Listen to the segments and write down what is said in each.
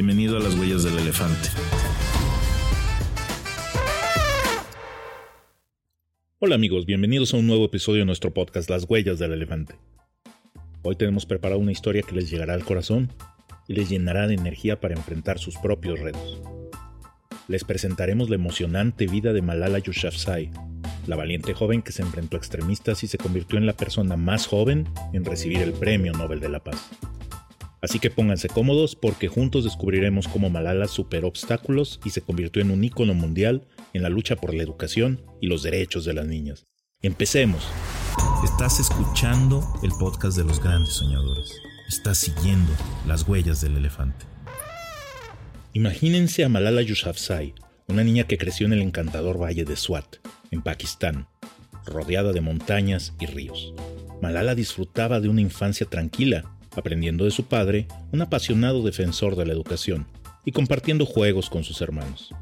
Bienvenido a las huellas del elefante. Hola amigos, bienvenidos a un nuevo episodio de nuestro podcast Las huellas del elefante. Hoy tenemos preparado una historia que les llegará al corazón y les llenará de energía para enfrentar sus propios retos. Les presentaremos la emocionante vida de Malala Yousafzai, la valiente joven que se enfrentó a extremistas y se convirtió en la persona más joven en recibir el Premio Nobel de la Paz. Así que pónganse cómodos porque juntos descubriremos cómo Malala superó obstáculos y se convirtió en un ícono mundial en la lucha por la educación y los derechos de las niñas. Empecemos. Estás escuchando el podcast de los grandes soñadores. Estás siguiendo las huellas del elefante. Imagínense a Malala Yousafzai, una niña que creció en el encantador valle de Swat, en Pakistán, rodeada de montañas y ríos. Malala disfrutaba de una infancia tranquila aprendiendo de su padre, un apasionado defensor de la educación, y compartiendo juegos con sus hermanos.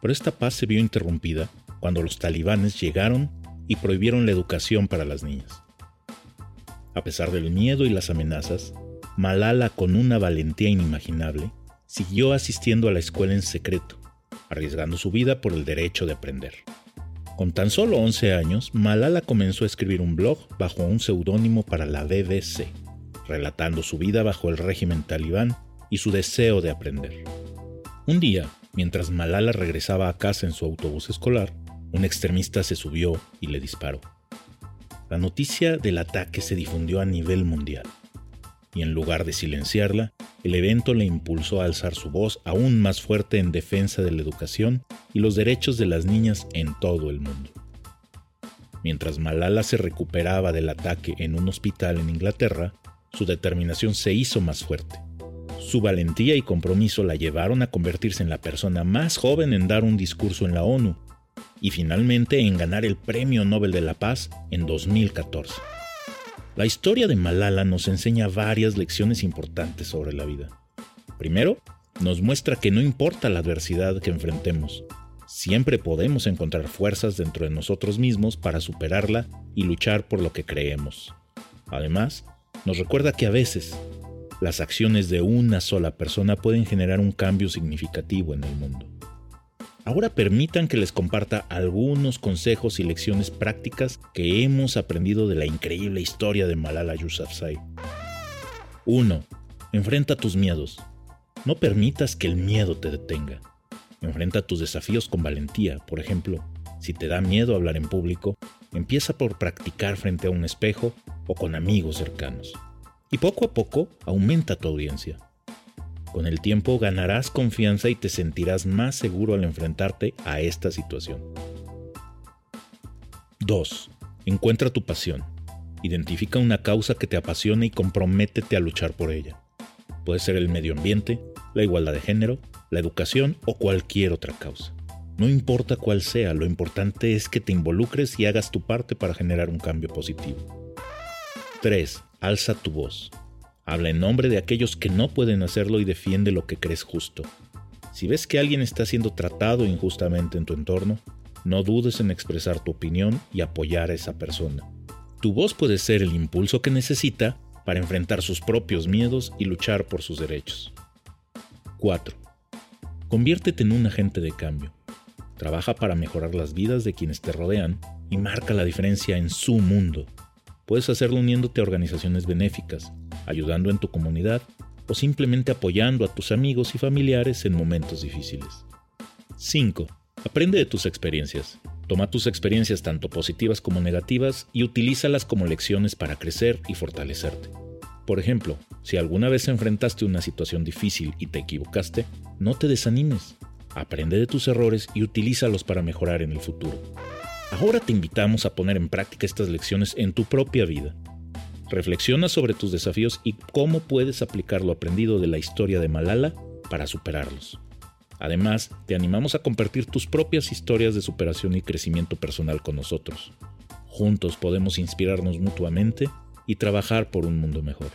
Pero esta paz se vio interrumpida cuando los talibanes llegaron y prohibieron la educación para las niñas. A pesar del miedo y las amenazas, Malala, con una valentía inimaginable, siguió asistiendo a la escuela en secreto, arriesgando su vida por el derecho de aprender. Con tan solo 11 años, Malala comenzó a escribir un blog bajo un seudónimo para la BBC, relatando su vida bajo el régimen talibán y su deseo de aprender. Un día, mientras Malala regresaba a casa en su autobús escolar, un extremista se subió y le disparó. La noticia del ataque se difundió a nivel mundial, y en lugar de silenciarla, el evento le impulsó a alzar su voz aún más fuerte en defensa de la educación y los derechos de las niñas en todo el mundo. Mientras Malala se recuperaba del ataque en un hospital en Inglaterra, su determinación se hizo más fuerte. Su valentía y compromiso la llevaron a convertirse en la persona más joven en dar un discurso en la ONU y finalmente en ganar el Premio Nobel de la Paz en 2014. La historia de Malala nos enseña varias lecciones importantes sobre la vida. Primero, nos muestra que no importa la adversidad que enfrentemos, siempre podemos encontrar fuerzas dentro de nosotros mismos para superarla y luchar por lo que creemos. Además, nos recuerda que a veces las acciones de una sola persona pueden generar un cambio significativo en el mundo. Ahora permitan que les comparta algunos consejos y lecciones prácticas que hemos aprendido de la increíble historia de Malala Yousafzai. 1. Enfrenta tus miedos. No permitas que el miedo te detenga. Enfrenta tus desafíos con valentía. Por ejemplo, si te da miedo hablar en público, empieza por practicar frente a un espejo o con amigos cercanos. Y poco a poco aumenta tu audiencia. Con el tiempo ganarás confianza y te sentirás más seguro al enfrentarte a esta situación. 2. Encuentra tu pasión. Identifica una causa que te apasione y comprométete a luchar por ella. Puede ser el medio ambiente, la igualdad de género, la educación o cualquier otra causa. No importa cuál sea, lo importante es que te involucres y hagas tu parte para generar un cambio positivo. 3. Alza tu voz. Habla en nombre de aquellos que no pueden hacerlo y defiende lo que crees justo. Si ves que alguien está siendo tratado injustamente en tu entorno, no dudes en expresar tu opinión y apoyar a esa persona. Tu voz puede ser el impulso que necesita para enfrentar sus propios miedos y luchar por sus derechos. 4. Conviértete en un agente de cambio. Trabaja para mejorar las vidas de quienes te rodean y marca la diferencia en su mundo. Puedes hacerlo uniéndote a organizaciones benéficas, ayudando en tu comunidad o simplemente apoyando a tus amigos y familiares en momentos difíciles. 5. Aprende de tus experiencias. Toma tus experiencias tanto positivas como negativas y utilízalas como lecciones para crecer y fortalecerte. Por ejemplo, si alguna vez enfrentaste una situación difícil y te equivocaste, no te desanimes. Aprende de tus errores y utilízalos para mejorar en el futuro. Ahora te invitamos a poner en práctica estas lecciones en tu propia vida Reflexiona sobre tus desafíos y cómo puedes aplicar lo aprendido de la historia de Malala para superarlos. Además, te animamos a compartir tus propias historias de superación y crecimiento personal con nosotros. Juntos podemos inspirarnos mutuamente y trabajar por un mundo mejor.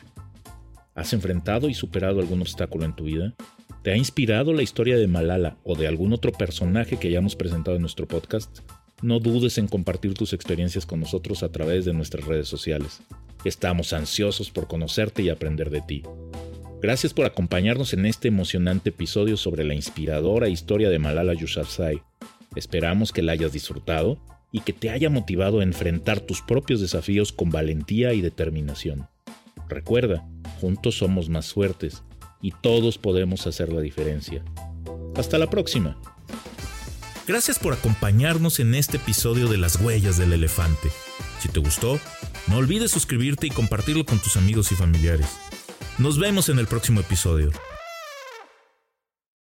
¿Has enfrentado y superado algún obstáculo en tu vida? ¿Te ha inspirado la historia de Malala o de algún otro personaje que hayamos presentado en nuestro podcast? No dudes en compartir tus experiencias con nosotros a través de nuestras redes sociales. Estamos ansiosos por conocerte y aprender de ti. Gracias por acompañarnos en este emocionante episodio sobre la inspiradora historia de Malala Yousafzai. Esperamos que la hayas disfrutado y que te haya motivado a enfrentar tus propios desafíos con valentía y determinación. Recuerda, juntos somos más fuertes y todos podemos hacer la diferencia. Hasta la próxima. Gracias por acompañarnos en este episodio de Las Huellas del Elefante. Si te gustó, no olvides suscribirte y compartirlo con tus amigos y familiares. Nos vemos en el próximo episodio.